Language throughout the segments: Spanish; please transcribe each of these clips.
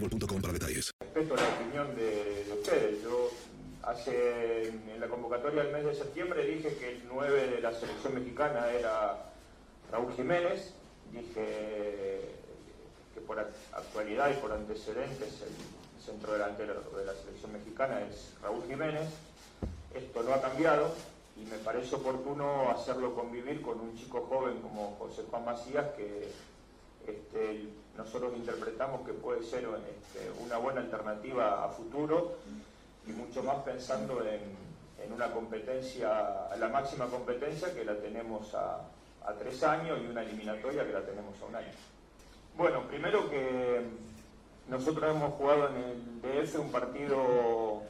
para detalles. respeto la opinión de, de ustedes. Yo hace en la convocatoria del mes de septiembre dije que el 9 de la selección mexicana era Raúl Jiménez. Dije que por actualidad y por antecedentes el centro delantero de la selección mexicana es Raúl Jiménez. Esto no ha cambiado y me parece oportuno hacerlo convivir con un chico joven como José Juan Macías que este, nosotros interpretamos que puede ser este, una buena alternativa a futuro y mucho más pensando en, una competencia, la máxima competencia que la tenemos a, a tres años y una eliminatoria que la tenemos a un año. Bueno, primero que nosotros hemos jugado en el DF un partido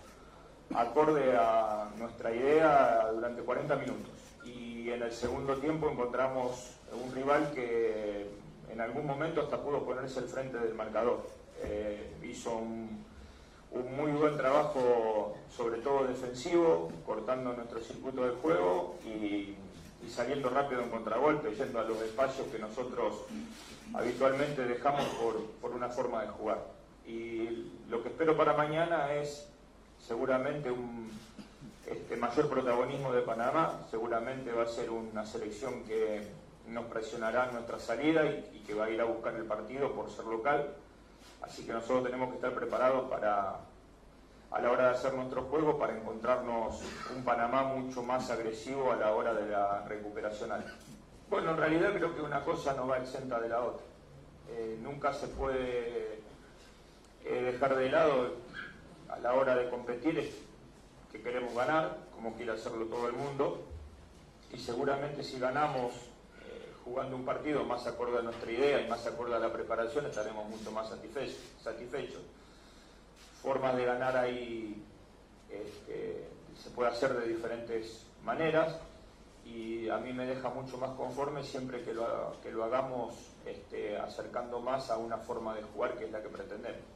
acorde a nuestra idea durante 40 minutos y en el segundo tiempo encontramos un rival que en algún momento hasta pudo ponerse al frente del marcador. Eh, hizo un, muy buen trabajo, sobre todo defensivo, cortando nuestro circuito de juego y, y, saliendo rápido en contragolpe, yendo a los espacios que nosotros habitualmente dejamos por, por una forma de jugar. Y lo que espero para mañana es seguramente un este, mayor protagonismo de Panamá, seguramente va a ser una selección que nos presionará nuestra salida y, que va a ir a buscar el partido por ser local. Así que nosotros tenemos que estar preparados para, a la hora de hacer nuestro juego, para encontrarnos un Panamá mucho más agresivo a la hora de la recuperación. Bueno, en realidad creo que una cosa no va exenta de la otra. Eh, nunca se puede eh, dejar de lado a la hora de competir que queremos ganar, como quiere hacerlo todo el mundo, y seguramente si ganamos jugando un partido más acorde a nuestra idea y más acorde a la preparación, estaremos mucho más satisfechos. satisfechos. Formas de ganar ahí este, se puede hacer de diferentes maneras y a mí me deja mucho más conforme siempre que lo, que lo hagamos este, acercando más a una forma de jugar que es la que pretendemos.